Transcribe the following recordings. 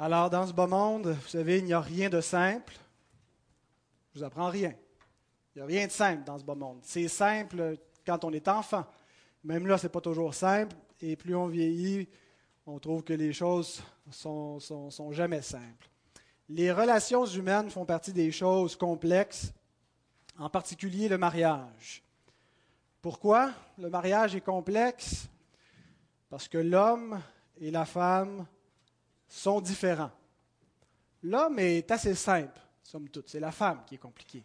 Alors, dans ce beau monde, vous savez, il n'y a rien de simple. Je vous apprends rien. Il n'y a rien de simple dans ce beau monde. C'est simple quand on est enfant. Même là, ce n'est pas toujours simple. Et plus on vieillit, on trouve que les choses sont, sont, sont jamais simples. Les relations humaines font partie des choses complexes, en particulier le mariage. Pourquoi le mariage est complexe? Parce que l'homme et la femme sont différents. L'homme est assez simple, somme toute. C'est la femme qui est compliquée.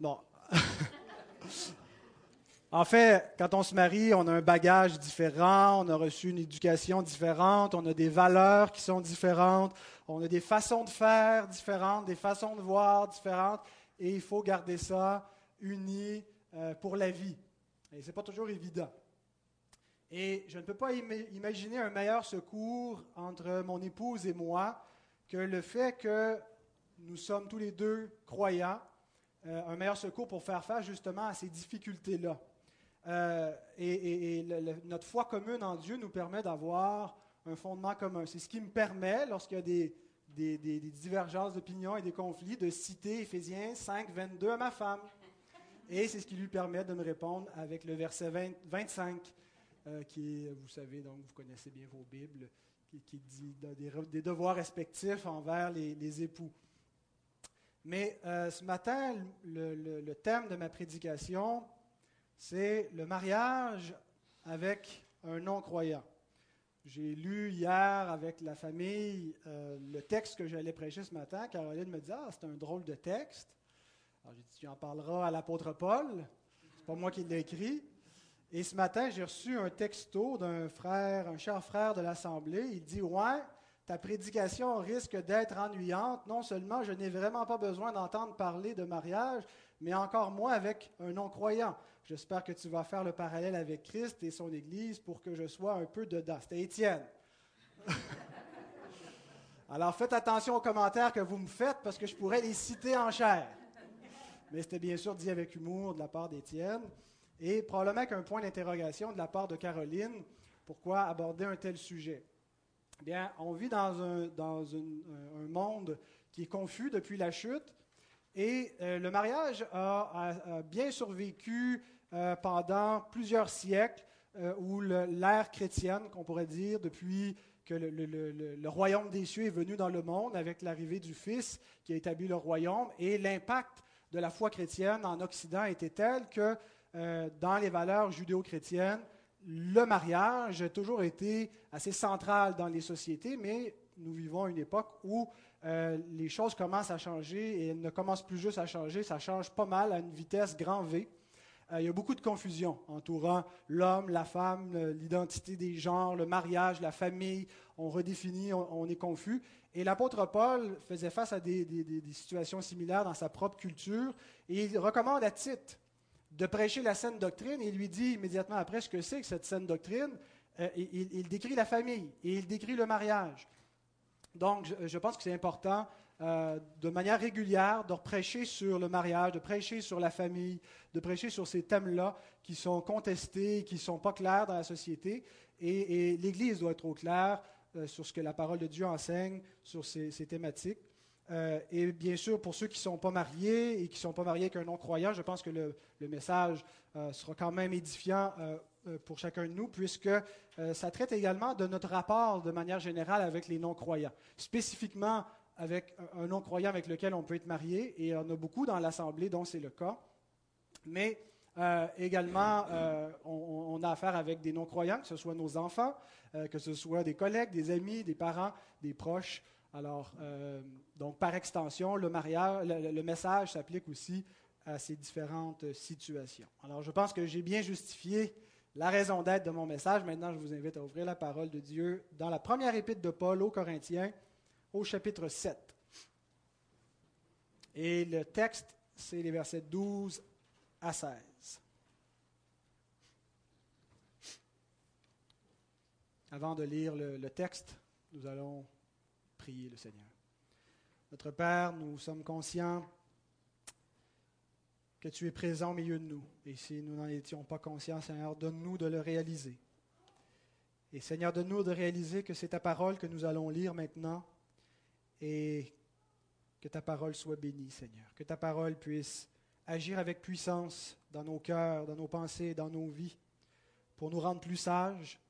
Bon. en fait, quand on se marie, on a un bagage différent, on a reçu une éducation différente, on a des valeurs qui sont différentes, on a des façons de faire différentes, des façons de voir différentes, et il faut garder ça uni euh, pour la vie. Et ce n'est pas toujours évident. Et je ne peux pas imaginer un meilleur secours entre mon épouse et moi que le fait que nous sommes tous les deux croyants, euh, un meilleur secours pour faire face justement à ces difficultés-là. Euh, et, notre foi commune en Dieu nous permet d'avoir un fondement commun. C'est ce qui me permet, lorsqu'il y a des, divergences d'opinion et des conflits, de citer Éphésiens 5, 22 à ma femme. Et c'est ce qui lui permet de me répondre avec le verset 20, 25 euh, qui vous savez, donc vous connaissez bien vos Bibles, qui, dit des, devoirs respectifs envers les, époux. Mais euh, ce matin, le, thème de ma prédication, c'est le mariage avec un non-croyant. J'ai lu hier avec la famille euh, le texte que j'allais prêcher ce matin. Caroline me dit Ah, c'est un drôle de texte. Alors j'ai dit Tu en parleras à l'apôtre Paul. C'est pas moi qui l'ai écrit. Et ce matin, j'ai reçu un texto d'un frère, un cher frère de l'Assemblée. Il dit Ouais, ta prédication risque d'être ennuyante. Non seulement je n'ai vraiment pas besoin d'entendre parler de mariage, mais encore moins avec un non-croyant. J'espère que tu vas faire le parallèle avec Christ et son Église pour que je sois un peu dedans. C'était Étienne. Alors faites attention aux commentaires que vous me faites parce que je pourrais les citer en chair. Mais c'était bien sûr dit avec humour de la part d'Étienne. Et probablement qu'un point d'interrogation de la part de Caroline, pourquoi aborder un tel sujet. Bien, on vit dans un, dans un monde qui est confus depuis la chute, et euh, le mariage a, bien survécu euh, pendant plusieurs siècles, euh, où l'ère chrétienne, qu'on pourrait dire, depuis que le, royaume des cieux est venu dans le monde avec l'arrivée du Fils qui a établi le royaume, et l'impact de la foi chrétienne en Occident était tel que euh, dans les valeurs judéo-chrétiennes, le mariage a toujours été assez central dans les sociétés, mais nous vivons une époque où euh, les choses commencent à changer et elles ne commencent plus juste à changer, ça change pas mal à une vitesse grand V. Euh, il y a beaucoup de confusion entourant l'homme, la femme, l'identité des genres, le mariage, la famille. On redéfinit, on, est confus. Et l'apôtre Paul faisait face à des, des, situations similaires dans sa propre culture et il recommande à Tite de prêcher la saine doctrine il lui dit immédiatement après ce que c'est que cette saine doctrine? Euh, il, décrit la famille et il décrit le mariage. Donc, je, pense que c'est important euh, de manière régulière de prêcher sur le mariage, de prêcher sur la famille, de prêcher sur ces thèmes-là qui sont contestés, qui ne sont pas clairs dans la société. Et, l'Église doit être au clair euh, sur ce que la parole de Dieu enseigne sur ces thématiques. Euh, et bien sûr, pour ceux qui ne sont pas mariés et qui ne sont pas mariés avec un non-croyant, je pense que le, message euh, sera quand même édifiant euh, pour chacun de nous, puisque ça traite également de notre rapport de manière générale avec les non-croyants, spécifiquement avec un non-croyant avec lequel on peut être marié, et en a beaucoup dans l'Assemblée dont c'est le cas. Mais également, on, a affaire avec des non-croyants, que ce soit nos enfants, que ce soit des collègues, des amis, des parents, des proches. Alors, euh, donc par extension, le, mariage, le, message s'applique aussi à ces différentes situations. Alors, je pense que j'ai bien justifié la raison d'être de mon message. Maintenant, je vous invite à ouvrir la parole de Dieu dans la première épître de Paul aux Corinthiens, au chapitre 7. Et le texte, c'est les versets 12 à 16. Avant de lire le texte, nous allons prier le Seigneur. Notre Père, nous sommes conscients que tu es présent au milieu de nous. Et si nous n'en étions pas conscients, Seigneur, donne-nous de le réaliser. Et Seigneur, donne-nous de réaliser que c'est ta parole que nous allons lire maintenant et que ta parole soit bénie, Seigneur. Que ta parole puisse agir avec puissance dans nos cœurs, dans nos pensées, dans nos vies, pour nous rendre plus sages,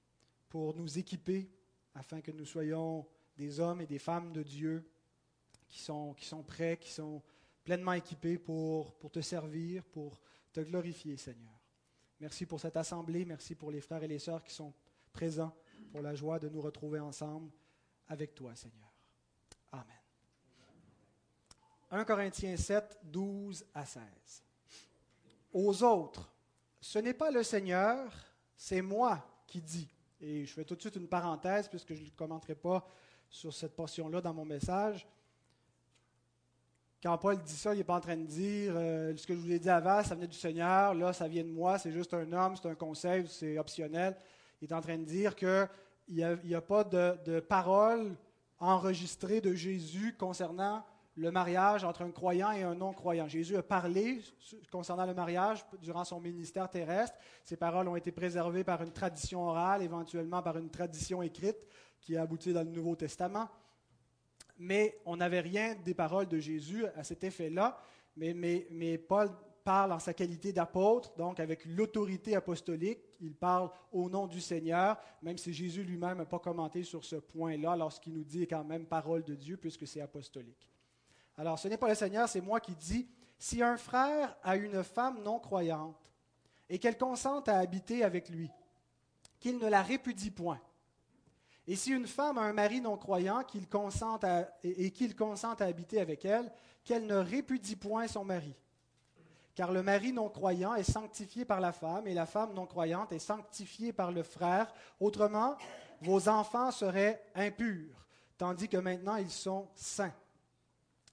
pour nous équiper, afin que nous soyons des hommes et des femmes de Dieu qui sont, qui sont prêts, qui sont pleinement équipés pour, pour te servir, pour te glorifier, Seigneur. Merci pour cette assemblée, merci pour les frères et les sœurs qui sont présents, pour la joie de nous retrouver ensemble avec toi, Seigneur. Amen. 1 Corinthiens 7, 12 à 16. Aux autres, ce n'est pas le Seigneur, c'est moi qui dis. Et je fais tout de suite une parenthèse puisque je ne commenterai pas sur cette portion-là dans mon message. Quand Paul dit ça, il n'est pas en train de dire euh, ce que je vous ai dit avant, ça venait du Seigneur, là, ça vient de moi, c'est juste un homme, c'est un conseil, c'est optionnel. Il est en train de dire qu'il n'y a, a, pas de, de parole enregistrée de Jésus concernant le mariage entre un croyant et un non-croyant. Jésus a parlé concernant le mariage durant son ministère terrestre. Ces paroles ont été préservées par une tradition orale, éventuellement par une tradition écrite qui a abouti dans le Nouveau Testament. Mais on n'avait rien des paroles de Jésus à cet effet-là. Mais, mais, mais Paul parle en sa qualité d'apôtre, donc avec l'autorité apostolique. Il parle au nom du Seigneur, même si Jésus lui-même n'a pas commenté sur ce point-là lorsqu'il nous dit quand même parole de Dieu, puisque c'est apostolique. Alors, ce n'est pas le Seigneur, c'est moi qui dis, si un frère a une femme non croyante et qu'elle consente à habiter avec lui, qu'il ne la répudie point. Et si une femme a un mari non croyant qu'il consente et, qu'il consente à habiter avec elle, qu'elle ne répudie point son mari. Car le mari non croyant est sanctifié par la femme et la femme non croyante est sanctifiée par le frère. Autrement, vos enfants seraient impurs, tandis que maintenant ils sont saints.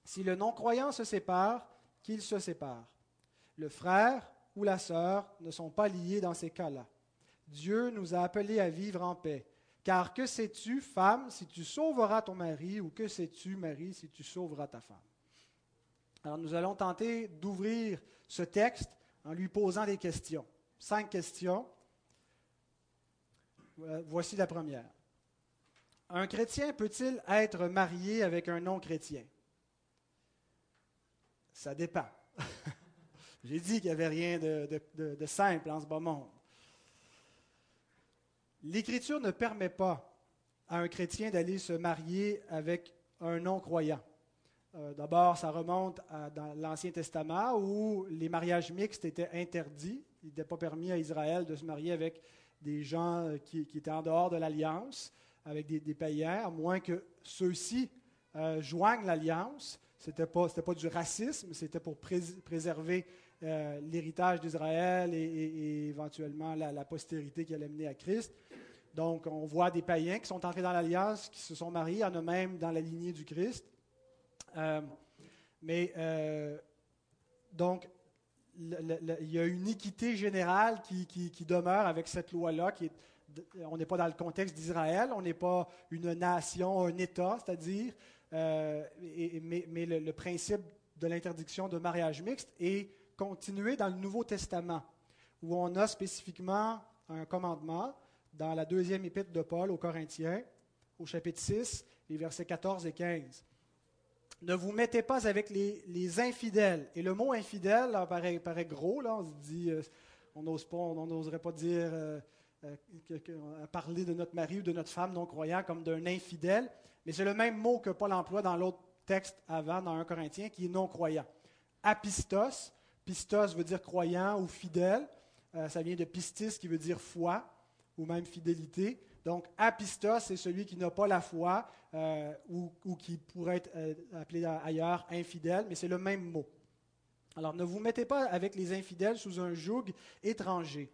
Si le non-croyant se sépare, qu'il se sépare. Le frère ou la sœur ne sont pas liés dans ces cas-là. Dieu nous a appelés à vivre en paix. Car que sais-tu, femme, si tu sauveras ton mari, ou que sais-tu, mari, si tu sauveras ta femme? Alors nous allons tenter d'ouvrir ce texte en lui posant des questions. Cinq questions. Voici la première. Un chrétien peut-il être marié avec un non-chrétien? Ça dépend. J'ai dit qu'il n'y avait rien de, simple en ce bas monde. L'Écriture ne permet pas à un chrétien d'aller se marier avec un non-croyant. Euh, d'abord, ça remonte à, dans l'Ancien Testament où les mariages mixtes étaient interdits. Il n'était pas permis à Israël de se marier avec des gens euh, qui, étaient en dehors de l'alliance, avec des, païens, à moins que ceux-ci euh, joignent l'alliance. Ce n'était pas, pas, du racisme, c'était pour préserver euh, l'héritage d'Israël et, éventuellement la, postérité qui allait mener à Christ. Donc, on voit des païens qui sont entrés dans l'alliance, qui se sont mariés, en eux-mêmes dans la lignée du Christ. Euh, mais, euh, donc, il y a une équité générale qui, demeure avec cette loi-là, on n'est pas dans le contexte d'Israël, on n'est pas une nation, un État, c'est-à-dire, mais, le, principe de l'interdiction de mariage mixte est continué dans le Nouveau Testament, où on a spécifiquement un commandement dans la deuxième épître de Paul aux Corinthiens, au chapitre 6, les versets 14 et 15. Ne vous mettez pas avec les, infidèles. Et le mot infidèle paraît, paraît, gros, là, on dit, euh, on n'ose pas, on n'oserait pas dire, euh, parler de notre mari ou de notre femme non croyant comme d'un infidèle. Mais c'est le même mot que Paul emploie dans l'autre texte avant, dans 1 Corinthiens, qui est non-croyant. Apistos, pistos veut dire croyant ou fidèle. Euh, ça vient de pistis qui veut dire foi ou même fidélité. Donc, apistos, c'est celui qui n'a pas la foi euh, ou, qui pourrait être euh, appelé ailleurs infidèle, mais c'est le même mot. Alors, ne vous mettez pas avec les infidèles sous un joug étranger.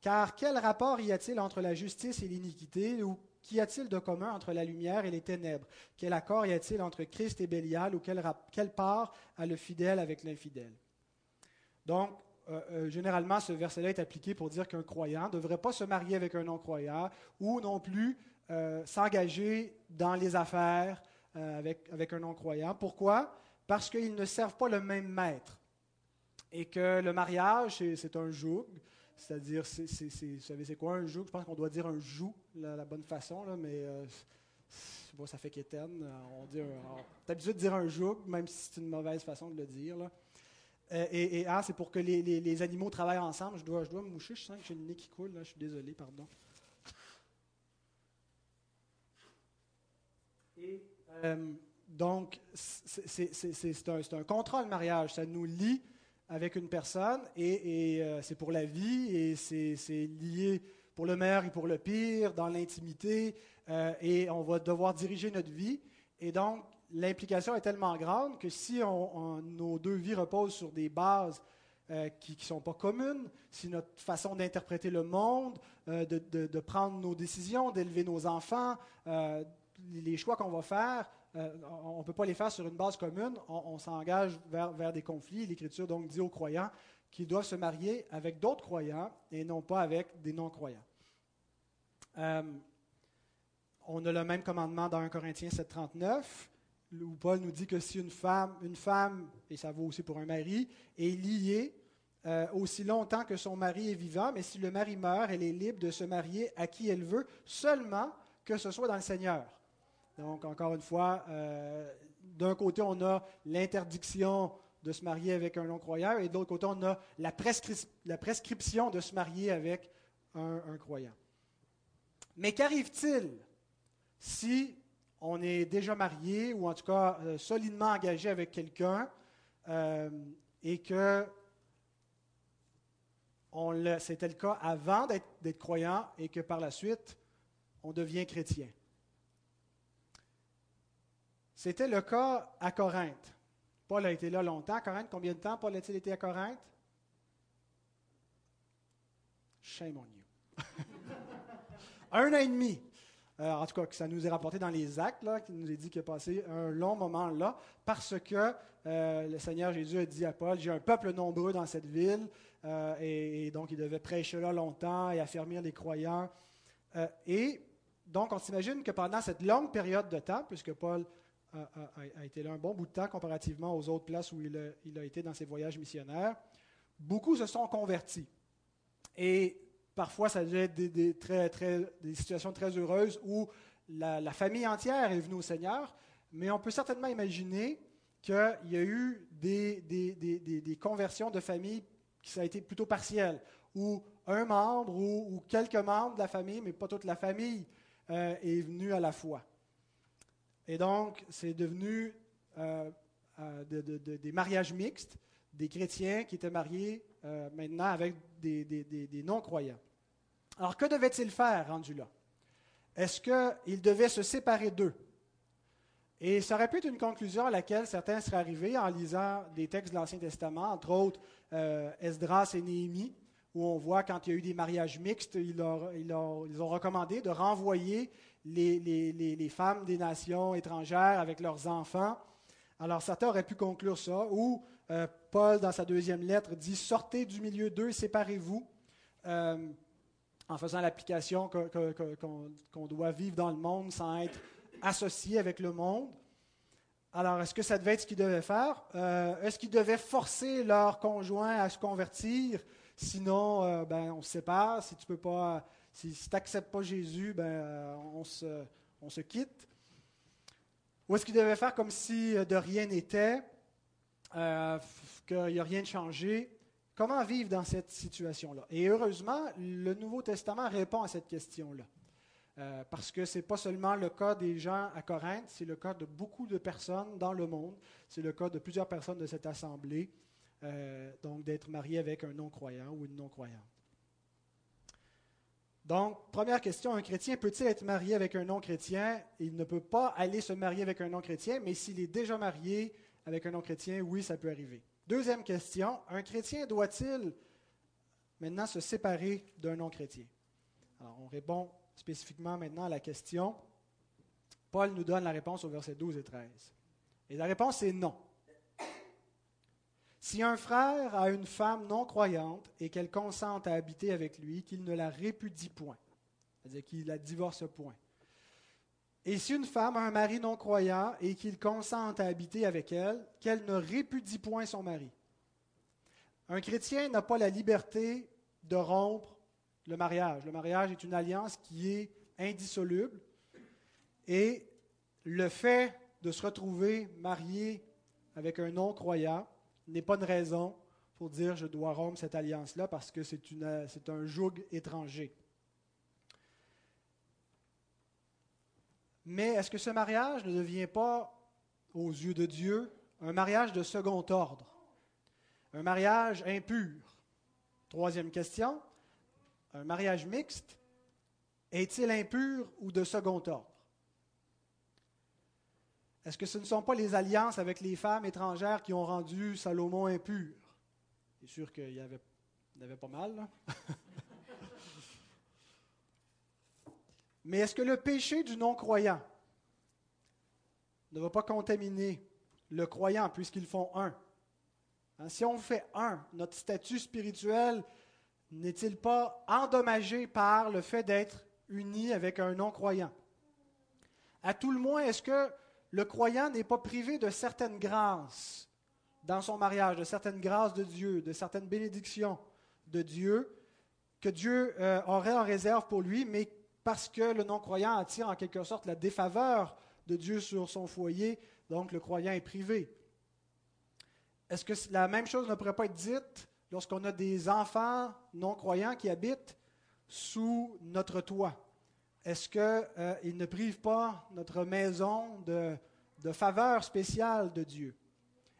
Car quel rapport y a-t-il entre la justice et l'iniquité ou Qu'y a-t-il de commun entre la lumière et les ténèbres? Quel accord y a-t-il entre Christ et Bélial ou quelle, part a le fidèle avec l'infidèle? Donc, euh, euh, généralement, ce verset-là est appliqué pour dire qu'un croyant ne devrait pas se marier avec un non-croyant ou non plus euh, s'engager dans les affaires avec, avec un non-croyant. Pourquoi? Parce qu'ils ne servent pas le même maître et que le mariage, c'est un joug, c'est-à-dire, c'est, vous savez, c'est quoi un joug? Je pense qu'on doit dire un joug, la, bonne façon, là, mais euh, ça fait qu'éterne. On dit, on habitué de dire un joug, même si c'est une mauvaise façon de le dire. Là. Euh, et, ah, c'est pour que les, animaux travaillent ensemble. Je dois, je dois me moucher, je sens que j'ai le nez qui coule, là. je suis désolé, pardon. Et, euh, donc, c'est un, un, contrat, le mariage. Ça nous lie avec une personne et, euh, c'est pour la vie et c'est lié pour le meilleur et pour le pire, dans l'intimité, et on va devoir diriger notre vie. Et donc, l'implication est tellement grande que si nos deux vies reposent sur des bases euh, qui ne sont pas communes, si notre façon d'interpréter le monde, euh, de, prendre nos décisions, d'élever nos enfants, euh, les choix qu'on va faire, on ne peut pas les faire sur une base commune, on, s'engage vers, vers, des conflits. L'Écriture donc dit aux croyants qu'ils doivent se marier avec d'autres croyants et non pas avec des non-croyants. on a le même commandement dans 1 Corinthiens 7.39 où Paul nous dit que si une femme, une femme, et ça vaut aussi pour un mari, est liée euh, aussi longtemps que son mari est vivant, mais si le mari meurt, elle est libre de se marier à qui elle veut, seulement que ce soit dans le Seigneur. Donc, encore une fois, euh, d'un côté, on a l'interdiction de se marier avec un non-croyant, et de l'autre côté, on a la, la, prescription de se marier avec un, un croyant. Mais qu'arrive-t-il si on est déjà marié ou en tout cas euh, solidement engagé avec quelqu'un euh, et que c'était le cas avant d'être croyant et que par la suite, on devient chrétien. C'était le cas à Corinthe. Paul a été là longtemps. À Corinthe, combien de temps Paul a-t-il été à Corinthe? Shame on you. Un an et demi. Euh, en tout cas, que ça nous est rapporté dans les actes, qui nous est dit qu'il a passé un long moment là, parce que euh, le Seigneur Jésus a dit à Paul, j'ai un peuple nombreux dans cette ville, euh, et, donc il devait prêcher là longtemps et affermir les croyants. et donc, on s'imagine que pendant cette longue période de temps, puisque Paul a, été là un bon bout de temps comparativement aux autres places où il a, il a été dans ses voyages missionnaires, beaucoup se sont convertis. Et Parfois, ça devait être des, situations très heureuses où la, famille entière est venue au Seigneur, mais on peut certainement imaginer qu'il y a eu des, des, conversions de famille qui ça a été plutôt partiel, où un membre ou, quelques membres de la famille, mais pas toute la famille, euh, est venu à la foi. Et donc, c'est devenu euh, euh, des mariages mixtes, des chrétiens qui étaient mariés maintenant avec des non-croyants. Alors, que devait-il faire rendu là? Est-ce qu'il devait se séparer d'eux? Et ça aurait pu être une conclusion à laquelle certains seraient arrivés en lisant des textes de l'Ancien Testament, entre autres euh, Esdras et Néhémie, où on voit quand il y a eu des mariages mixtes, ils, ont recommandé de renvoyer les, femmes des nations étrangères avec leurs enfants. Alors certains auraient pu conclure ça, ou euh, Paul, dans sa deuxième lettre, dit Sortez du milieu d'eux, séparez-vous. Euh, en faisant l'application qu'on doit vivre dans le monde sans être associé avec le monde. Alors, est-ce que ça devait être ce qu'ils devaient faire? Euh, est-ce qu'ils devaient forcer leur conjoint à se convertir? Sinon, euh, ben, on se sépare. Si tu peux pas, si, n'acceptes pas Jésus, ben, euh, on, se, on se quitte. Ou est-ce qu'ils devaient faire comme si de rien n'était, qu'il n'y a rien de changé? Comment vivre dans cette situation-là? Et heureusement, le Nouveau Testament répond à cette question-là. Euh, parce que ce n'est pas seulement le cas des gens à Corinthe, c'est le cas de beaucoup de personnes dans le monde. C'est le cas de plusieurs personnes de cette assemblée, euh, donc d'être marié avec un non-croyant ou une non-croyante. Donc, première question, un chrétien peut-il être marié avec un non-chrétien? Il ne peut pas aller se marier avec un non-chrétien, mais s'il est déjà marié avec un non-chrétien, oui, ça peut arriver. Deuxième question, un chrétien doit-il maintenant se séparer d'un non-chrétien? Alors, on répond spécifiquement maintenant à la question. Paul nous donne la réponse au verset 12 et 13. Et la réponse est non. Si un frère a une femme non croyante et qu'elle consente à habiter avec lui, qu'il ne la répudie point, c'est-à-dire qu'il la divorce point. Et si une femme a un mari non croyant et qu'il consente à habiter avec elle, qu'elle ne répudie point son mari. Un chrétien n'a pas la liberté de rompre le mariage. Le mariage est une alliance qui est indissoluble et le fait de se retrouver marié avec un non-croyant n'est pas une raison pour dire je dois rompre cette alliance-là parce que c'est, c'est un joug étranger. Mais est-ce que ce mariage ne devient pas, aux yeux de Dieu, un mariage de second ordre, un mariage impur? Troisième question, un mariage mixte est-il impur ou de second ordre? Est-ce que ce ne sont pas les alliances avec les femmes étrangères qui ont rendu Salomon impur? C'est sûr qu'il y avait, avait pas mal. Mais est-ce que le péché du non-croyant ne va pas contaminer le croyant puisqu'ils font un? Hein, si on fait un, notre statut spirituel n'est-il pas endommagé par le fait d'être uni avec un non-croyant? À tout le moins, est-ce que le croyant n'est pas privé de certaines grâces dans son mariage, de certaines grâces de Dieu, de certaines bénédictions de Dieu, que Dieu euh, aurait en réserve pour lui, mais parce que le non-croyant attire en quelque sorte la défaveur de Dieu sur son foyer, donc le croyant est privé. Est-ce que la même chose ne pourrait pas être dite lorsqu'on a des enfants non-croyants qui habitent sous notre toit? Est-ce qu'ils euh, ne privent pas notre maison de, de faveur spéciale de Dieu?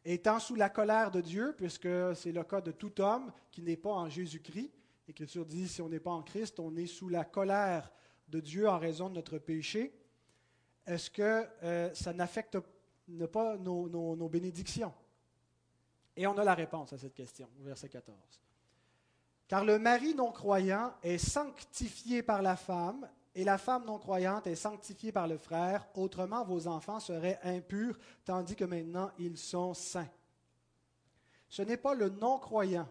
Étant sous la colère de Dieu, puisque c'est le cas de tout homme qui n'est pas en Jésus-Christ, l'Écriture dit si on n'est pas en Christ, on est sous la colère de Dieu en raison de notre péché. Est-ce que euh, ça n'affecte pas nos bénédictions? Et on a la réponse à cette question, verset 14. Car le mari non-croyant est sanctifié par la femme, et la femme non-croyante est sanctifiée par le frère, autrement vos enfants seraient impurs, tandis que maintenant ils sont saints. Ce n'est pas le non-croyant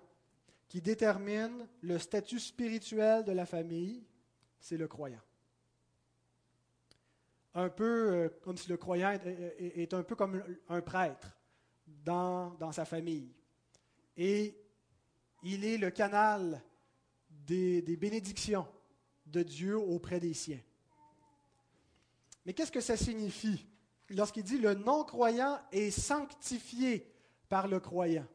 qui détermine le statut spirituel de la famille, c'est le croyant. Un peu euh, comme si le croyant est un peu comme un prêtre dans, sa famille. Et il est le canal des, des bénédictions de Dieu auprès des siens. Mais qu'est-ce que ça signifie lorsqu'il dit le non-croyant est sanctifié par le croyant?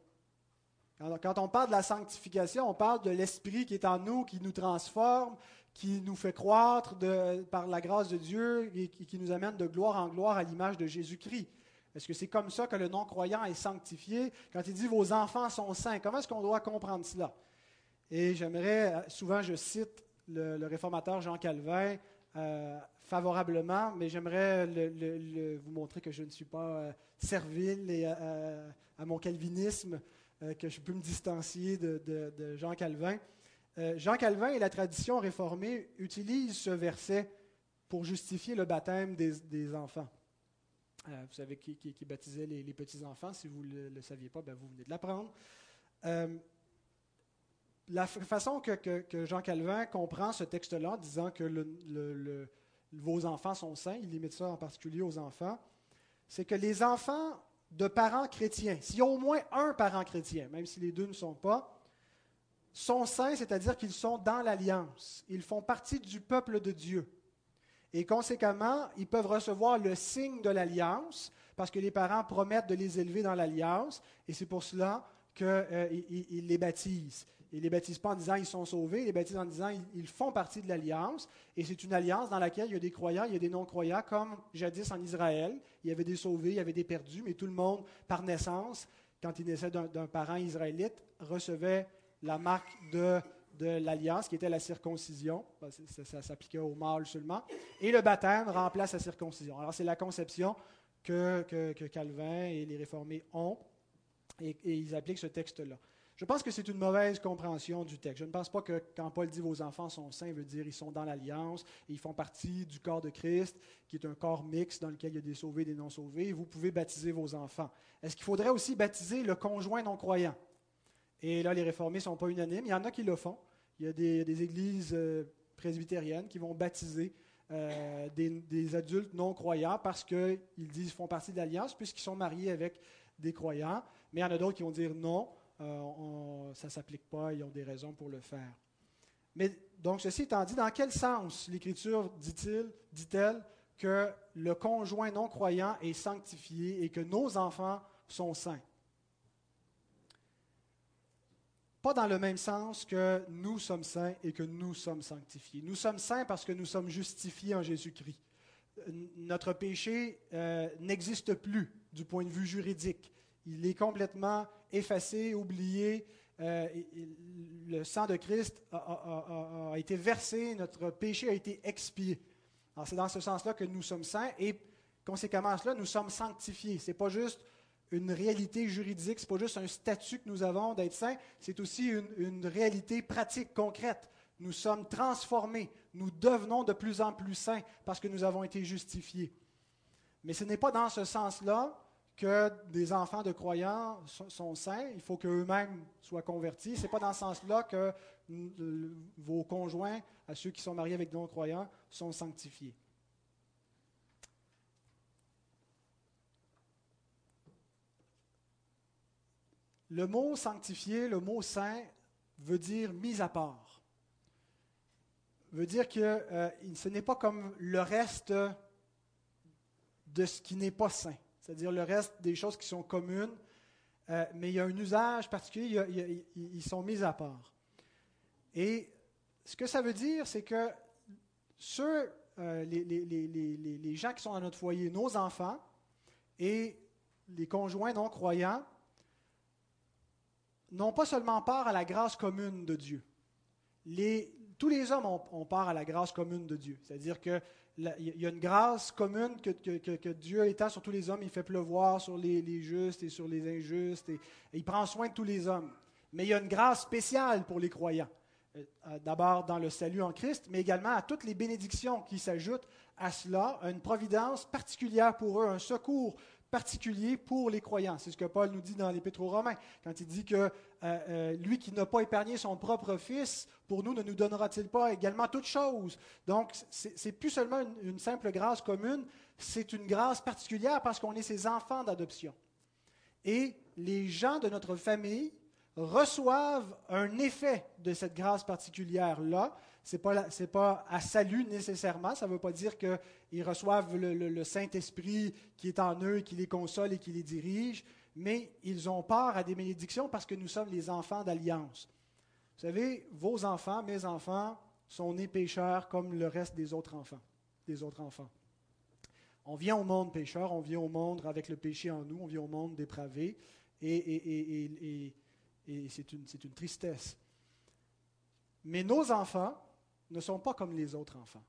Quand on parle de la sanctification, on parle de l'Esprit qui est en nous, qui nous transforme, qui nous fait croître par la grâce de Dieu et qui nous amène de gloire en gloire à l'image de Jésus-Christ. Est-ce que c'est comme ça que le non-croyant est sanctifié? Quand il dit vos enfants sont saints, comment est-ce qu'on doit comprendre cela? Et j'aimerais, euh, souvent je cite le, réformateur Jean Calvin euh, favorablement, mais j'aimerais vous montrer que je ne suis pas euh, servile et, à mon calvinisme, que je peux me distancier de, Jean Calvin. Jean Calvin et la tradition réformée utilisent ce verset pour justifier le baptême des enfants. Euh, vous savez qui, baptisait les, petits-enfants. Si vous ne le, saviez pas, ben vous venez de l'apprendre. Euh, la façon que, Jean Calvin comprend ce texte-là, en disant que vos enfants sont saints, il limite ça en particulier aux enfants, c'est que les enfants de parents chrétiens, s'il y a au moins un parent chrétien, même si les deux ne sont pas, sont saints, c'est-à-dire qu'ils sont dans l'alliance. Ils font partie du peuple de Dieu. Et conséquemment, ils peuvent recevoir le signe de l'alliance parce que les parents promettent de les élever dans l'alliance et c'est pour cela qu'ils euh, les baptisent. Ils ne les baptisent pas en disant ils sont sauvés, ils les baptisent en disant ils, font partie de l'alliance. Et c'est une alliance dans laquelle il y a des croyants, il y a des non-croyants, comme jadis en Israël. Il y avait des sauvés, il y avait des perdus, mais tout le monde, par naissance, quand il naissait d'un parent israélite, recevait la marque de de l'alliance, qui était la circoncision. Ça, s'appliquait aux mâles seulement. Et le baptême remplace la circoncision. Alors, c'est la conception que, Calvin et les réformés ont, et, ils appliquent ce texte-là. Je pense que c'est une mauvaise compréhension du texte. Je ne pense pas que quand Paul dit vos enfants sont saints, il veut dire ils sont dans l'alliance, ils font partie du corps de Christ, qui est un corps mixte dans lequel il y a des sauvés et des non-sauvés, et vous pouvez baptiser vos enfants. Est-ce qu'il faudrait aussi baptiser le conjoint non-croyant? Et là, les réformés ne sont pas unanimes. Il y en a qui le font. Il y a des, églises euh, presbytériennes qui vont baptiser euh, des, adultes non croyants parce qu'ils disent qu'ils font partie de l'alliance puisqu'ils sont mariés avec des croyants. Mais il y en a d'autres qui vont dire non, euh, ça ne s'applique pas, ils ont des raisons pour le faire. Mais donc, ceci étant dit, dans quel sens l'Écriture dit-il, dit-elle que le conjoint non croyant est sanctifié et que nos enfants sont saints? Pas dans le même sens que nous sommes saints et que nous sommes sanctifiés. Nous sommes saints parce que nous sommes justifiés en Jésus-Christ. Notre péché euh, n'existe plus du point de vue juridique. Il est complètement effacé, oublié. Euh, le sang de Christ a, été versé, notre péché a été expié. C'est dans ce sens-là que nous sommes saints et conséquemment à cela, nous sommes sanctifiés. Ce n'est pas juste une réalité juridique, ce n'est pas juste un statut que nous avons d'être saints, c'est aussi une, réalité pratique, concrète. Nous sommes transformés, nous devenons de plus en plus saints parce que nous avons été justifiés. Mais ce n'est pas dans ce sens-là que des enfants de croyants sont, saints, il faut qu'eux-mêmes soient convertis. Ce n'est pas dans ce sens-là que vos conjoints, à ceux qui sont mariés avec non-croyants, sont sanctifiés. Le mot sanctifié, le mot saint, veut dire mis à part. Veut dire que euh, ce n'est pas comme le reste de ce qui n'est pas saint c'est-à-dire le reste des choses qui sont communes, euh, mais il y a un usage particulier, ils sont mis à part. Et ce que ça veut dire, c'est que ceux, euh, les, les, gens qui sont dans notre foyer, nos enfants et les conjoints non croyants, n'ont pas seulement part à la grâce commune de Dieu. tous les hommes ont part à la grâce commune de Dieu. C'est-à-dire que il y a une grâce commune que, Dieu étant sur tous les hommes, il fait pleuvoir sur les, justes et sur les injustes, et, il prend soin de tous les hommes. Mais il y a une grâce spéciale pour les croyants. Euh, euh, d'abord dans le salut en Christ, mais également à toutes les bénédictions qui s'ajoutent à cela, une providence particulière pour eux, un secours particulier pour les croyants. C'est ce que Paul nous dit dans l'Épître aux Romains, quand il dit que euh, euh, lui qui n'a pas épargné son propre Fils, pour nous ne nous donnera-t-il pas également toutes choses? Donc, c'est plus seulement une, une simple grâce commune, c'est une grâce particulière parce qu'on est ses enfants d'adoption. Et les gens de notre famille reçoivent un effet de cette grâce particulière-là, ce n'est pas, pas, à salut nécessairement. Ça ne veut pas dire qu'ils reçoivent le, Saint-Esprit qui est en eux, qui les console et qui les dirige, mais ils ont part à des bénédictions parce que nous sommes les enfants d'alliance. Vous savez, vos enfants, mes enfants, sont nés pécheurs comme le reste des autres enfants. Des autres enfants. On vient au monde pécheur, on vient au monde avec le péché en nous, on vient au monde dépravé, et, c'est une tristesse. Mais nos enfants, ne sont pas comme les autres enfants.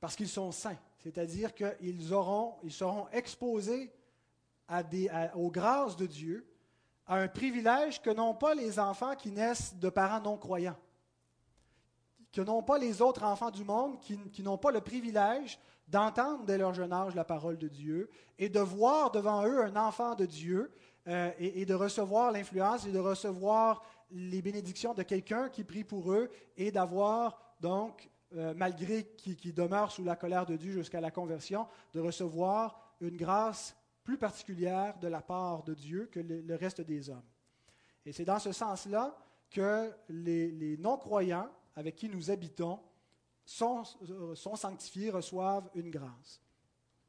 Parce qu'ils sont saints, c'est-à-dire qu'ils auront, ils seront exposés aux grâces de Dieu, à un privilège que n'ont pas les enfants qui naissent de parents non croyants, que n'ont pas les autres enfants du monde, qui, n'ont pas le privilège d'entendre dès leur jeune âge la parole de Dieu et de voir devant eux un enfant de Dieu euh, et, de recevoir l'influence et de recevoir les bénédictions de quelqu'un qui prie pour eux et d'avoir donc, euh, malgré qui, qui, demeure sous la colère de Dieu jusqu'à la conversion, de recevoir une grâce plus particulière de la part de Dieu que le, reste des hommes. Et c'est dans ce sens-là que les, non-croyants avec qui nous habitons sont, euh, sont sanctifiés, reçoivent une grâce.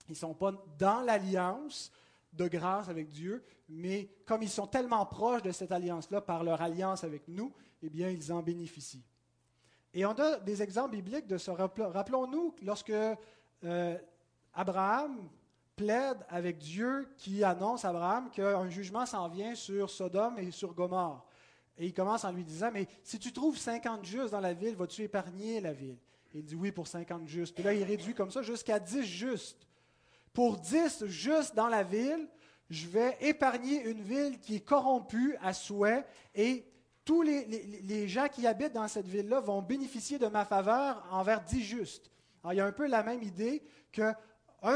Ils ne sont pas dans l'alliance, de grâce avec Dieu, mais comme ils sont tellement proches de cette alliance-là par leur alliance avec nous, eh bien, ils en bénéficient. Et on a des exemples bibliques de ce. Rappelons-nous lorsque euh, Abraham plaide avec Dieu qui annonce à Abraham qu'un jugement s'en vient sur Sodome et sur Gomorre. Et il commence en lui disant, mais si tu trouves 50 justes dans la ville, vas-tu épargner la ville? il dit oui pour 50 justes. Puis là, il réduit comme ça jusqu'à 10 justes. Pour 10 juste dans la ville, je vais épargner une ville qui est corrompue à souhait et tous les, gens qui habitent dans cette ville-là vont bénéficier de ma faveur envers 10 justes. Il y a un peu la même idée qu'un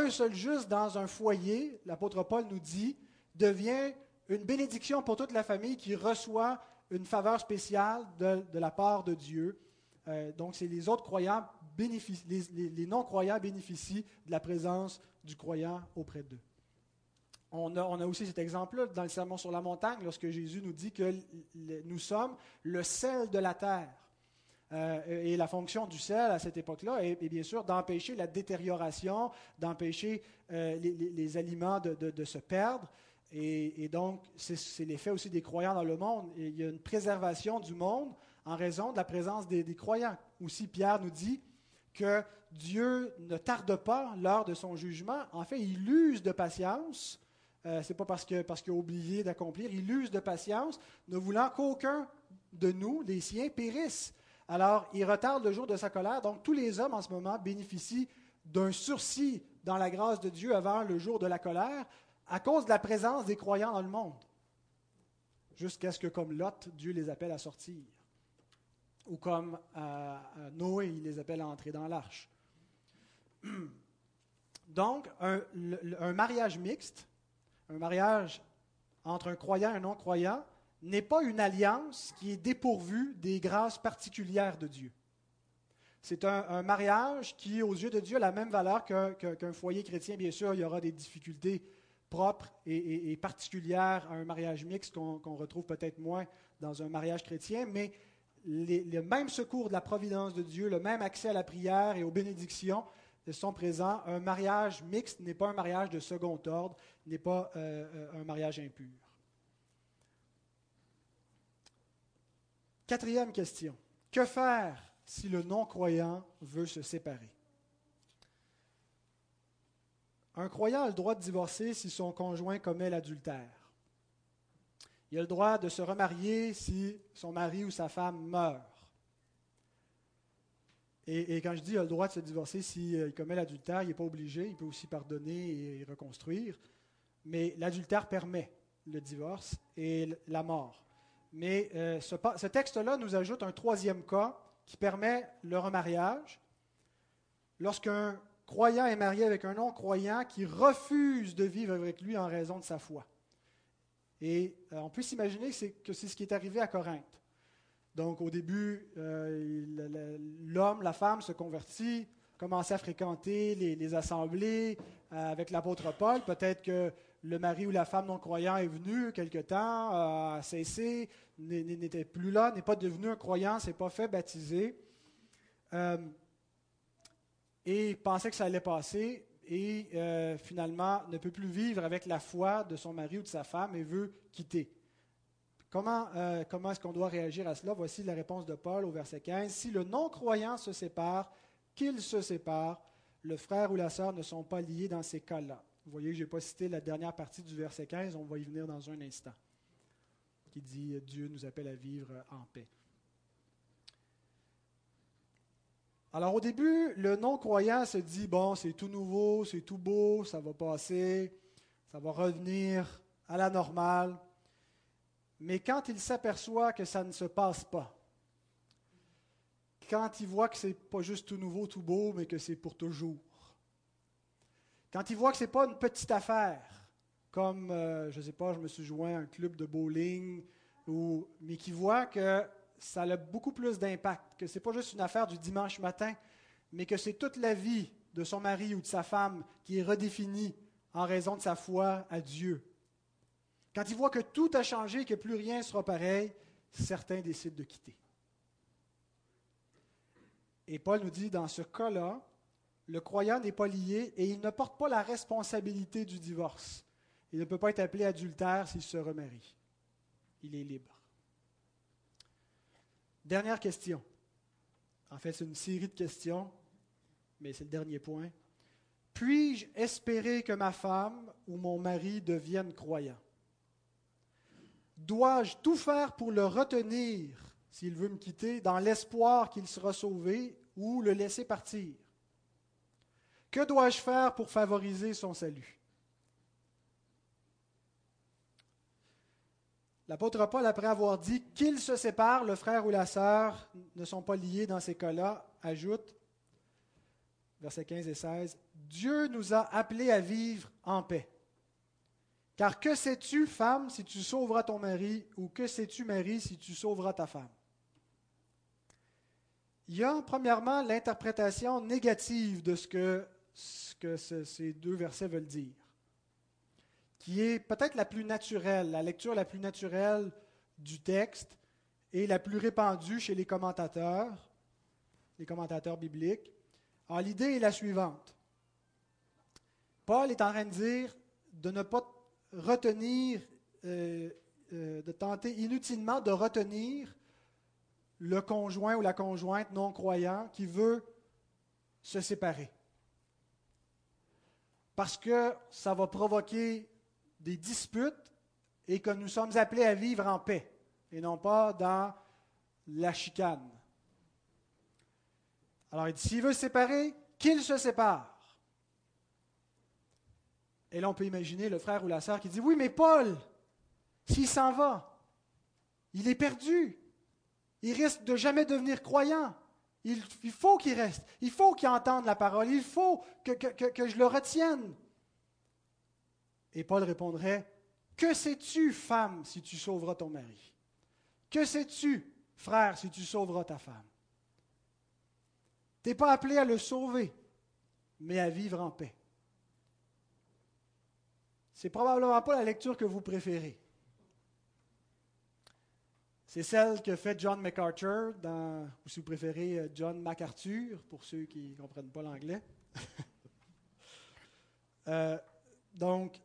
seul juste dans un foyer, l'apôtre Paul nous dit, devient une bénédiction pour toute la famille qui reçoit une faveur spéciale de, la part de Dieu. Euh, donc, c'est les autres croyants, les non-croyants bénéficient de la présence du croyant auprès d'eux. On a, on a, aussi cet exemple-là dans le Sermon sur la montagne, lorsque Jésus nous dit que nous sommes le sel de la terre. et la fonction du sel à cette époque-là est, bien sûr d'empêcher la détérioration, d'empêcher les, aliments de, se perdre. Et, donc, c'est l'effet aussi des croyants dans le monde. il y a une préservation du monde en raison de la présence des, des croyants. Aussi, Pierre nous dit que Dieu ne tarde pas lors de son jugement. En fait, il use de patience. Euh, Ce n'est pas parce qu'il parce a oublié d'accomplir. Il use de patience, ne voulant qu'aucun de nous, des siens, périsse. Alors, il retarde le jour de sa colère. Donc, tous les hommes en ce moment bénéficient d'un sursis dans la grâce de Dieu avant le jour de la colère à cause de la présence des croyants dans le monde. Jusqu'à ce que, comme Lot, Dieu les appelle à sortir. Ou comme euh, Noé, il les appelle à entrer dans l'arche. Donc, un, mariage mixte, un mariage entre un croyant et un non-croyant, n'est pas une alliance qui est dépourvue des grâces particulières de Dieu. C'est un, mariage qui, aux yeux de Dieu, a la même valeur qu'un foyer chrétien. Bien sûr, il y aura des difficultés propres et, particulières à un mariage mixte qu'on retrouve peut-être moins dans un mariage chrétien, mais le même secours de la providence de Dieu, le même accès à la prière et aux bénédictions sont présents. Un mariage mixte n'est pas un mariage de second ordre, n'est pas euh, euh, un mariage impur. Quatrième question. Que faire si le non-croyant veut se séparer? Un croyant a le droit de divorcer si son conjoint commet l'adultère. Il a le droit de se remarier si son mari ou sa femme meurt. Et, quand je dis qu'il a le droit de se divorcer s'il euh, commet l'adultère, il n'est pas obligé, il peut aussi pardonner et reconstruire. Mais l'adultère permet le divorce et la mort. Mais euh, ce, ce texte-là nous ajoute un troisième cas qui permet le remariage. Lorsqu'un croyant est marié avec un non-croyant qui refuse de vivre avec lui en raison de sa foi. Et euh, on peut s'imaginer que c'est ce qui est arrivé à Corinthe. Donc, au début, euh, l'homme, la femme se convertit, commence à fréquenter les, assemblées euh, avec l'apôtre Paul. Peut-être que le mari ou la femme non-croyant est venu quelque temps, a cessé, n'était plus là, n'est pas devenu un croyant, s'est pas fait baptiser. Et pensait que ça allait passer et finalement ne peut plus vivre avec la foi de son mari ou de sa femme et veut quitter. Comment, euh, comment est-ce qu'on doit réagir à cela? Voici la réponse de Paul au verset 15. Si le non-croyant se sépare, qu'il se sépare, le frère ou la sœur ne sont pas liés dans ces cas-là. Vous voyez que je n'ai pas cité la dernière partie du verset 15, on va y venir dans un instant, qui dit Dieu nous appelle à vivre en paix. Alors au début, le non-croyant se dit, bon, c'est tout nouveau, c'est tout beau, ça va passer, ça va revenir à la normale. Mais quand il s'aperçoit que ça ne se passe pas, quand il voit que ce n'est pas juste tout nouveau, tout beau, mais que c'est pour toujours, quand il voit que ce n'est pas une petite affaire, comme, euh, je ne sais pas, je me suis joint à un club de bowling, ou, mais qui voit que ça a beaucoup plus d'impact, que ce n'est pas juste une affaire du dimanche matin, mais que c'est toute la vie de son mari ou de sa femme qui est redéfinie en raison de sa foi à Dieu. Quand ils voient que tout a changé, que plus rien ne sera pareil, certains décident de quitter. Et Paul nous dit, dans ce cas-là, le croyant n'est pas lié et il ne porte pas la responsabilité du divorce. Il ne peut pas être appelé adultère s'il se remarie. Il est libre. Dernière question. En fait, c'est une série de questions, mais c'est le dernier point. Puis-je espérer que ma femme ou mon mari devienne croyant? Dois-je tout faire pour le retenir s'il veut me quitter, dans l'espoir qu'il sera sauvé, ou le laisser partir? Que dois-je faire pour favoriser son salut? L'apôtre Paul, après avoir dit qu'il se sépare, le frère ou la sœur ne sont pas liés dans ces cas-là, ajoute, versets 15 et 16, Dieu nous a appelés à vivre en paix. Car que sais-tu, femme, si tu sauveras ton mari, ou que sais-tu, mari, si tu sauveras ta femme? Il y a premièrement l'interprétation négative de ce que ces deux versets veulent dire, qui est peut-être la plus naturelle, la lecture la plus naturelle du texte et la plus répandue chez les commentateurs, les commentateurs bibliques. Alors, l'idée est la suivante. Paul est en train de dire de ne pas retenir, euh, euh, de tenter inutilement de retenir le conjoint ou la conjointe non croyant qui veut se séparer. Parce que ça va provoquer des disputes et que nous sommes appelés à vivre en paix et non pas dans la chicane. Alors il dit, s'il veut se séparer, qu'il se sépare. Et là, on peut imaginer le frère ou la sœur qui dit, oui, mais Paul, s'il s'en va, il est perdu. Il risque de jamais devenir croyant. Il, faut qu'il reste. Il faut qu'il entende la parole. Il faut que, que je le retienne. Et Paul répondrait, Que sais-tu, femme, si tu sauveras ton mari? Que sais-tu, frère, si tu sauveras ta femme? Tu n'es pas appelé à le sauver, mais à vivre en paix. C'est probablement pas la lecture que vous préférez. C'est celle que fait John MacArthur, dans, ou si vous préférez euh, John MacArthur, pour ceux qui ne comprennent pas l'anglais. Euh, donc,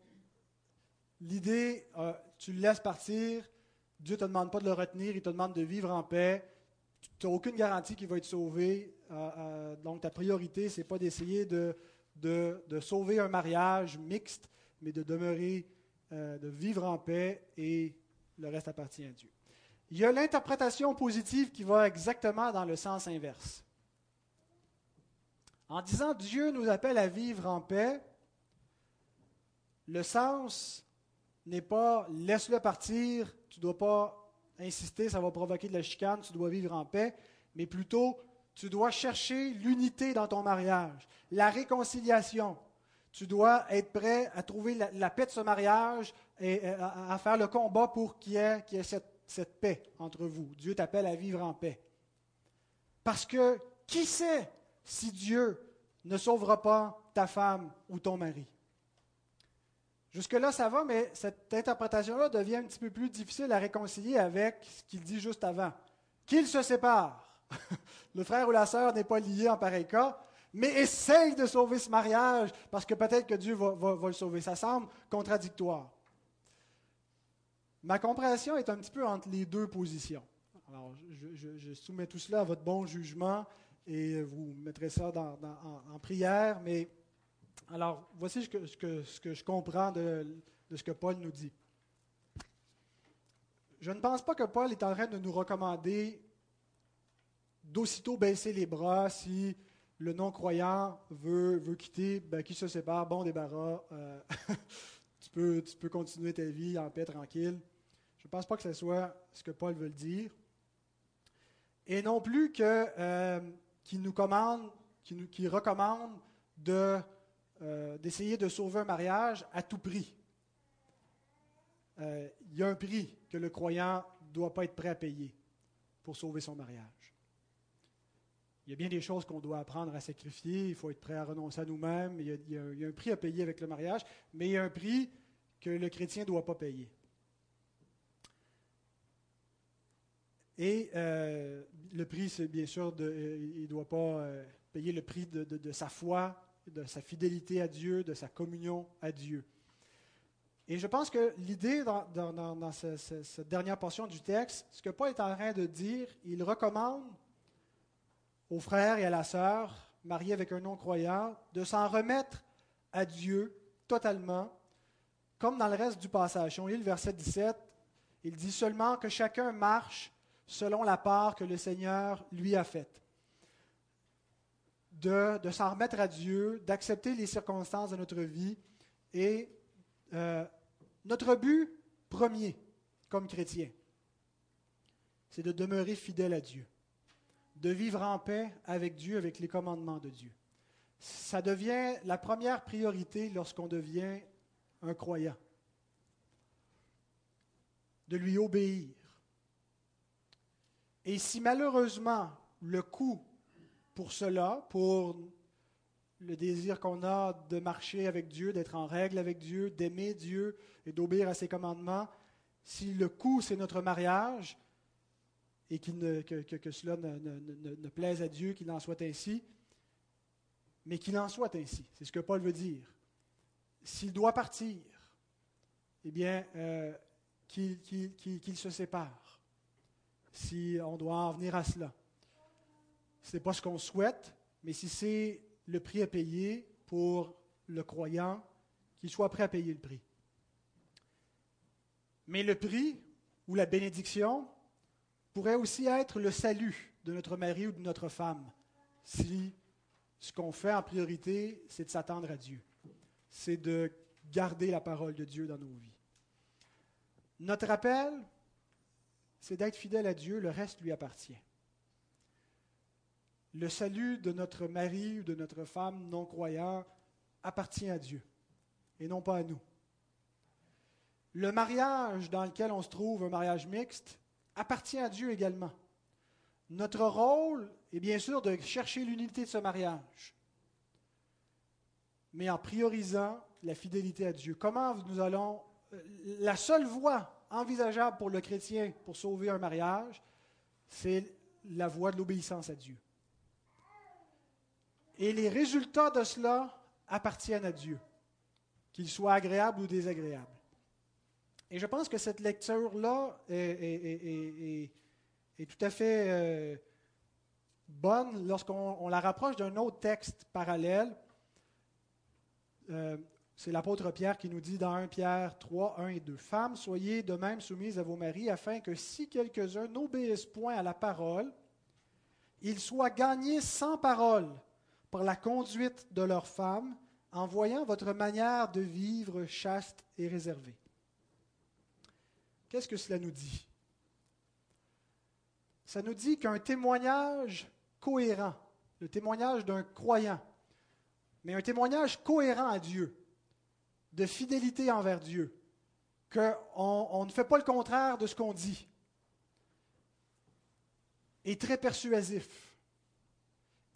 l'idée, euh, tu le laisses partir, Dieu ne te demande pas de le retenir, il te demande de vivre en paix. Tu n'as aucune garantie qu'il va être sauvé. donc, ta priorité, ce n'est pas d'essayer de, de, sauver un mariage mixte, mais de demeurer, euh, de vivre en paix et le reste appartient à Dieu. Il y a l'interprétation positive qui va exactement dans le sens inverse. En disant Dieu nous appelle à vivre en paix, le sens n'est pas laisse-le partir, tu ne dois pas insister, ça va provoquer de la chicane, tu dois vivre en paix, mais plutôt tu dois chercher l'unité dans ton mariage, la réconciliation, tu dois être prêt à trouver la, paix de ce mariage et à, faire le combat pour qu'il y ait, cette, paix entre vous. Dieu t'appelle à vivre en paix. Parce que qui sait si Dieu ne sauvera pas ta femme ou ton mari? Jusque-là, ça va, mais cette interprétation-là devient un petit peu plus difficile à réconcilier avec ce qu'il dit juste avant. Qu'il se sépare. le frère ou la sœur n'est pas lié en pareil cas, mais essaye de sauver ce mariage parce que peut-être que Dieu va, le sauver. Ça semble contradictoire. Ma compréhension est un petit peu entre les deux positions. Alors, je, soumets tout cela à votre bon jugement et vous mettrez ça en, prière, mais alors voici ce que, je comprends de, ce que Paul nous dit. Je ne pense pas que Paul est en train de nous recommander d'aussitôt baisser les bras si le non-croyant veut, quitter, ben, qui se sépare, bon débarras, euh, tu, peux, continuer ta vie en paix, tranquille. Je ne pense pas que ce soit ce que Paul veut dire. Et non plus euh, qu'il, nous, recommande de, euh, d'essayer de sauver un mariage à tout prix. Il y a un prix que le croyant ne doit pas être prêt à payer pour sauver son mariage. Il y a bien des choses qu'on doit apprendre à sacrifier. Il faut être prêt à renoncer à nous-mêmes. Il, y a un prix à payer avec le mariage, mais il y a un prix que le chrétien ne doit pas payer. Et euh, le prix, c'est bien sûr, de, euh, il ne doit pas euh, payer le prix de, sa foi, de sa fidélité à Dieu, de sa communion à Dieu. Et je pense que l'idée dans, cette dernière portion du texte, ce que Paul est en train de dire, il recommande au frère et à la sœur, mariés avec un non-croyant, de s'en remettre à Dieu totalement, comme dans le reste du passage. On lit le verset 17, il dit seulement que chacun marche selon la part que le Seigneur lui a faite. De, s'en remettre à Dieu, d'accepter les circonstances de notre vie et euh, notre but premier comme chrétien, c'est de demeurer fidèle à Dieu de vivre en paix avec Dieu, avec les commandements de Dieu. Ça devient la première priorité lorsqu'on devient un croyant. De lui obéir. Et si malheureusement le coût pour cela, pour le désir qu'on a de marcher avec Dieu, d'être en règle avec Dieu, d'aimer Dieu et d'obéir à ses commandements, si le coût c'est notre mariage, et que, cela ne, plaise à Dieu, qu'il en soit ainsi, mais qu'il en soit ainsi. C'est ce que Paul veut dire. S'il doit partir, eh bien, euh, qu'il se sépare, si on doit en venir à cela. Ce n'est pas ce qu'on souhaite, mais si c'est le prix à payer pour le croyant, qu'il soit prêt à payer le prix. Mais le prix ou la bénédiction pourrait aussi être le salut de notre mari ou de notre femme, si ce qu'on fait en priorité, c'est de s'attendre à Dieu, c'est de garder la parole de Dieu dans nos vies. Notre appel, c'est d'être fidèle à Dieu, le reste lui appartient. Le salut de notre mari ou de notre femme non croyant appartient à Dieu et non pas à nous. Le mariage dans lequel on se trouve, un mariage mixte, appartient à Dieu également. Notre rôle est bien sûr de chercher l'unité de ce mariage, mais en priorisant la fidélité à Dieu. Comment nous allons... La seule voie envisageable pour le chrétien pour sauver un mariage, c'est la voie de l'obéissance à Dieu. Et les résultats de cela appartiennent à Dieu, qu'ils soient agréables ou désagréables. Et je pense que cette lecture-là est, tout à fait euh, bonne lorsqu'on la rapproche d'un autre texte parallèle. Euh, c'est l'apôtre Pierre qui nous dit dans 1 Pierre 3, 1 et 2, Femmes, soyez de même soumises à vos maris, afin que si quelques-uns n'obéissent point à la parole, ils soient gagnés sans parole par la conduite de leurs femmes, en voyant votre manière de vivre chaste et réservée. Qu'est-ce que cela nous dit? Ça nous dit qu'un témoignage cohérent, le témoignage d'un croyant, mais un témoignage cohérent à Dieu, de fidélité envers Dieu, qu'on on ne fait pas le contraire de ce qu'on dit, est très persuasif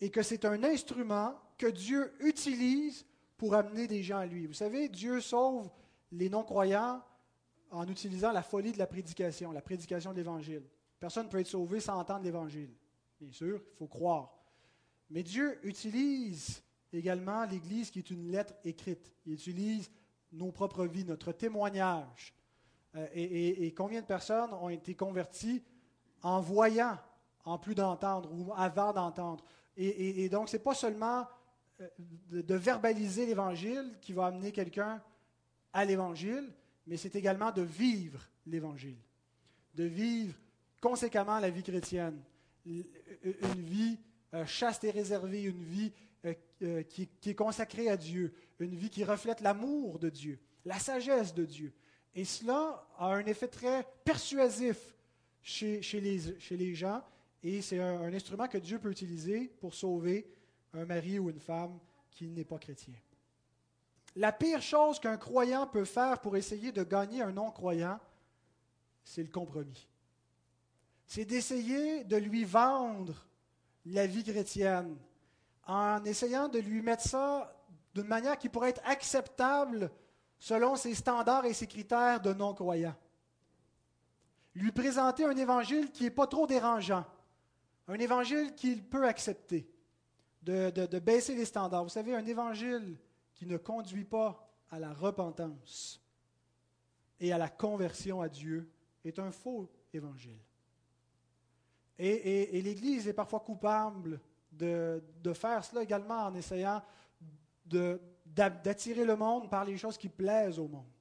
et que c'est un instrument que Dieu utilise pour amener des gens à lui. Vous savez, Dieu sauve les non-croyants en utilisant la folie de la prédication, la prédication de l'Évangile. Personne ne peut être sauvé sans entendre l'Évangile. Bien sûr, il faut croire. Mais Dieu utilise également l'Église qui est une lettre écrite. Il utilise nos propres vies, notre témoignage. Euh, et, combien de personnes ont été converties en voyant, en plus d'entendre ou avant d'entendre? Et, donc, ce n'est pas seulement euh, de, verbaliser l'Évangile qui va amener quelqu'un à l'Évangile, mais c'est également de vivre l'Évangile, de vivre conséquemment la vie chrétienne, une vie euh, chaste et réservée, une vie euh, qui, est consacrée à Dieu, une vie qui reflète l'amour de Dieu, la sagesse de Dieu. Et cela a un effet très persuasif chez les gens et c'est un, instrument que Dieu peut utiliser pour sauver un mari ou une femme qui n'est pas chrétien. La pire chose qu'un croyant peut faire pour essayer de gagner un non-croyant, c'est le compromis. C'est d'essayer de lui vendre la vie chrétienne en essayant de lui mettre ça d'une manière qui pourrait être acceptable selon ses standards et ses critères de non-croyant. Lui présenter un évangile qui n'est pas trop dérangeant, un évangile qu'il peut accepter, de, baisser les standards. Vous savez, un évangile qui ne conduit pas à la repentance et à la conversion à Dieu est un faux évangile. Et, l'Église est parfois coupable de, faire cela également en essayant d'attirer le monde par les choses qui plaisent au monde.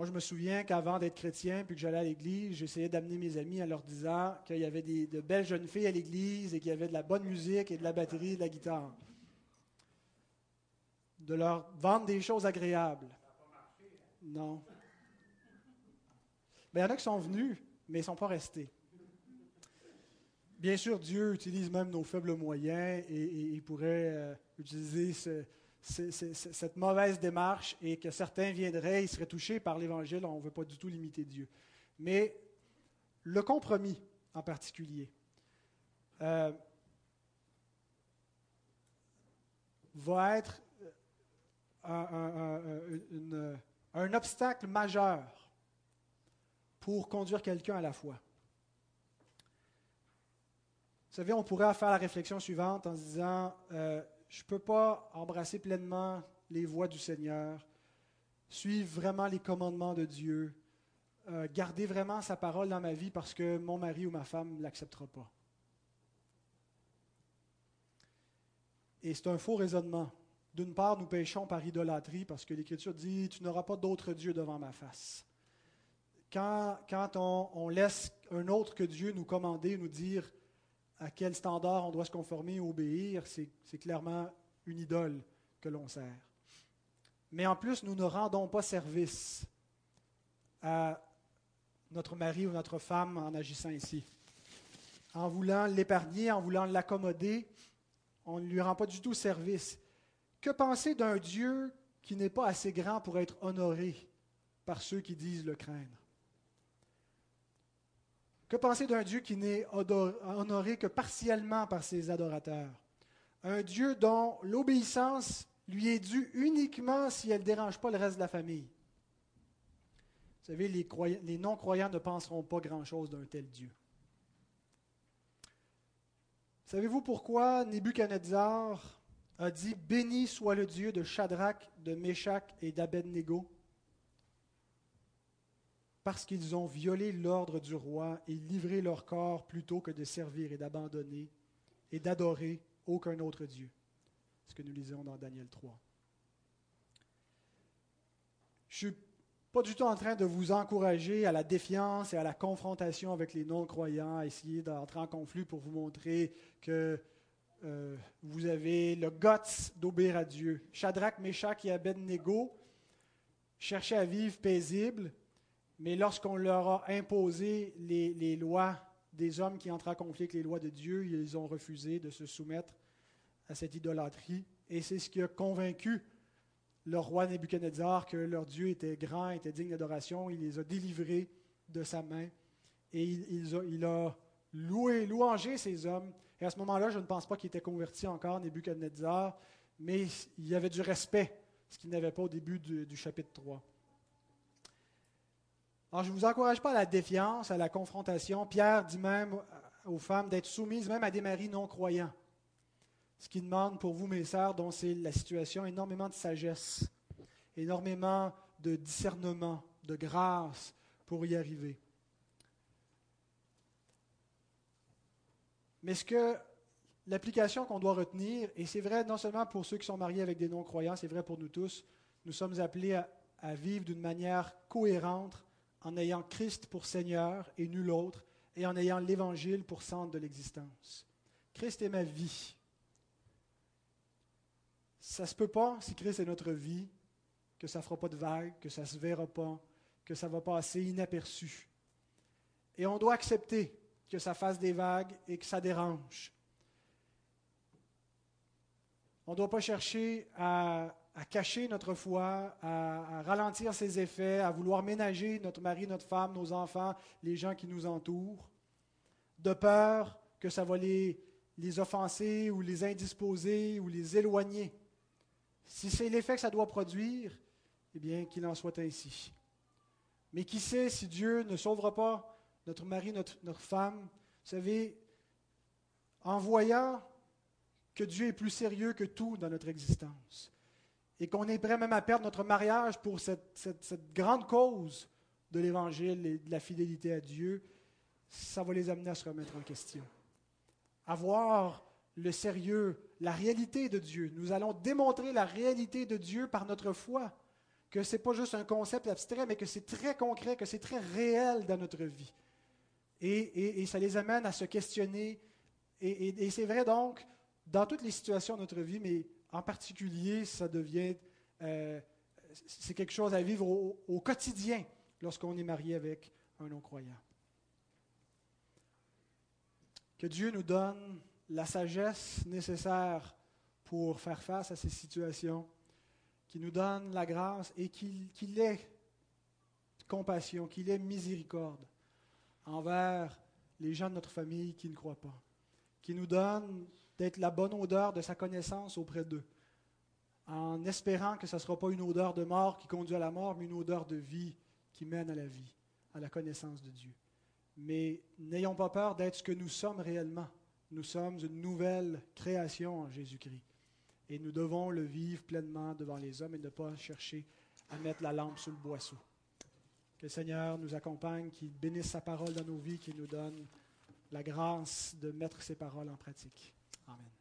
Moi, je me souviens qu'avant d'être chrétien, puis que j'allais à l'église, j'essayais d'amener mes amis en leur disant qu'il y avait des, de belles jeunes filles à l'église et qu'il y avait de la bonne musique et de la batterie et de la guitare. De leur vendre des choses agréables. Non. Ben, il y en a qui sont venus, mais ils ne sont pas restés. Bien sûr, Dieu utilise même nos faibles moyens et, il pourrait euh, utiliser ce, cette mauvaise démarche et que certains viendraient, ils seraient touchés par l'Évangile. On ne veut pas du tout limiter Dieu. Mais le compromis en particulier euh, va être un, un, obstacle majeur pour conduire quelqu'un à la foi. Vous savez, on pourrait faire la réflexion suivante en se disant, euh, je ne peux pas embrasser pleinement les voies du Seigneur, suivre vraiment les commandements de Dieu, euh, garder vraiment sa parole dans ma vie parce que mon mari ou ma femme ne l'acceptera pas. Et c'est un faux raisonnement. D'une part, nous péchons par idolâtrie parce que l'Écriture dit, tu n'auras pas d'autre Dieu devant ma face. Quand, on, laisse un autre que Dieu nous commander, nous dire à quel standard on doit se conformer ou obéir, c'est clairement une idole que l'on sert. Mais en plus, nous ne rendons pas service à notre mari ou notre femme en agissant ici. En voulant l'épargner, en voulant l'accommoder, on ne lui rend pas du tout service. Que penser d'un Dieu qui n'est pas assez grand pour être honoré par ceux qui disent le craindre? Que penser d'un Dieu qui n'est honoré que partiellement par ses adorateurs? Un Dieu dont l'obéissance lui est due uniquement si elle ne dérange pas le reste de la famille. Vous savez, les, non-croyants ne penseront pas grand-chose d'un tel Dieu. Savez-vous pourquoi Nebuchadnezzar a dit Béni soit le Dieu de Shadrach, de Meshach et d'Abednego Parce qu'ils ont violé l'ordre du roi et livré leur corps plutôt que de servir et d'abandonner et d'adorer aucun autre Dieu. Ce que nous lisons dans Daniel 3. Je ne suis pas du tout en train de vous encourager à la défiance et à la confrontation avec les non-croyants, à essayer d'entrer en conflit pour vous montrer que euh, vous avez le guts d'obéir à Dieu. Shadrach, Meshach et Abednego cherchaient à vivre paisible, mais lorsqu'on leur a imposé les, lois des hommes qui entrent en conflit avec les lois de Dieu, ils ont refusé de se soumettre à cette idolâtrie. Et c'est ce qui a convaincu le roi Nebuchadnezzar que leur Dieu était grand, était digne d'adoration. Il les a délivrés de sa main et il, a, loué, louangé ces hommes. Et à ce moment-là, je ne pense pas qu'il était converti encore, Nebuchadnezzar, mais il y avait du respect, ce qu'il n'avait pas au début du, du, chapitre 3. Alors, je ne vous encourage pas à la défiance, à la confrontation. Pierre dit même aux femmes d'être soumises même à des maris non croyants ce qui demande pour vous, mes sœurs, dont c'est la situation, énormément de sagesse, énormément de discernement, de grâce pour y arriver. Mais ce que l'application qu'on doit retenir, et c'est vrai non seulement pour ceux qui sont mariés avec des non-croyants, c'est vrai pour nous tous, nous sommes appelés à vivre d'une manière cohérente en ayant Christ pour Seigneur et nul autre, et en ayant l'Évangile pour centre de l'existence. Christ est ma vie. Ça ne se peut pas, si Christ est notre vie, que ça ne fera pas de vagues, que ça ne se verra pas, que ça va passer inaperçu. Et on doit accepter que ça fasse des vagues et que ça dérange. On ne doit pas chercher à, cacher notre foi, à, ralentir ses effets, à vouloir ménager notre mari, notre femme, nos enfants, les gens qui nous entourent, de peur que ça va les, les offenser ou les indisposer ou les éloigner si c'est l'effet que ça doit produire, eh bien, qu'il en soit ainsi. Mais qui sait si Dieu ne sauvera pas notre mari, notre, notre femme? Vous savez, en voyant que Dieu est plus sérieux que tout dans notre existence et qu'on est prêt même à perdre notre mariage pour cette, grande cause de l'Évangile et de la fidélité à Dieu, ça va les amener à se remettre en question. À voir le sérieux, la réalité de Dieu. Nous allons démontrer la réalité de Dieu par notre foi, que ce n'est pas juste un concept abstrait, mais que c'est très concret, que c'est très réel dans notre vie. Et, ça les amène à se questionner. Et, c'est vrai donc dans toutes les situations de notre vie, mais en particulier, ça devient, euh, c'est quelque chose à vivre au, quotidien lorsqu'on est marié avec un non-croyant. Que Dieu nous donne la sagesse nécessaire pour faire face à ces situations, qui nous donne la grâce et qu'il ait compassion, qu'il ait miséricorde envers les gens de notre famille qui ne croient pas, qui nous donne d'être la bonne odeur de sa connaissance auprès d'eux, en espérant que ce ne sera pas une odeur de mort qui conduit à la mort, mais une odeur de vie qui mène à la vie, à la connaissance de Dieu. Mais n'ayons pas peur d'être ce que nous sommes réellement. Nous sommes une nouvelle création en Jésus-Christ. Et nous devons le vivre pleinement devant les hommes et ne pas chercher à mettre la lampe sous le boisseau. Que le Seigneur nous accompagne, qu'il bénisse sa parole dans nos vies, qu'il nous donne la grâce de mettre ses paroles en pratique. Amen.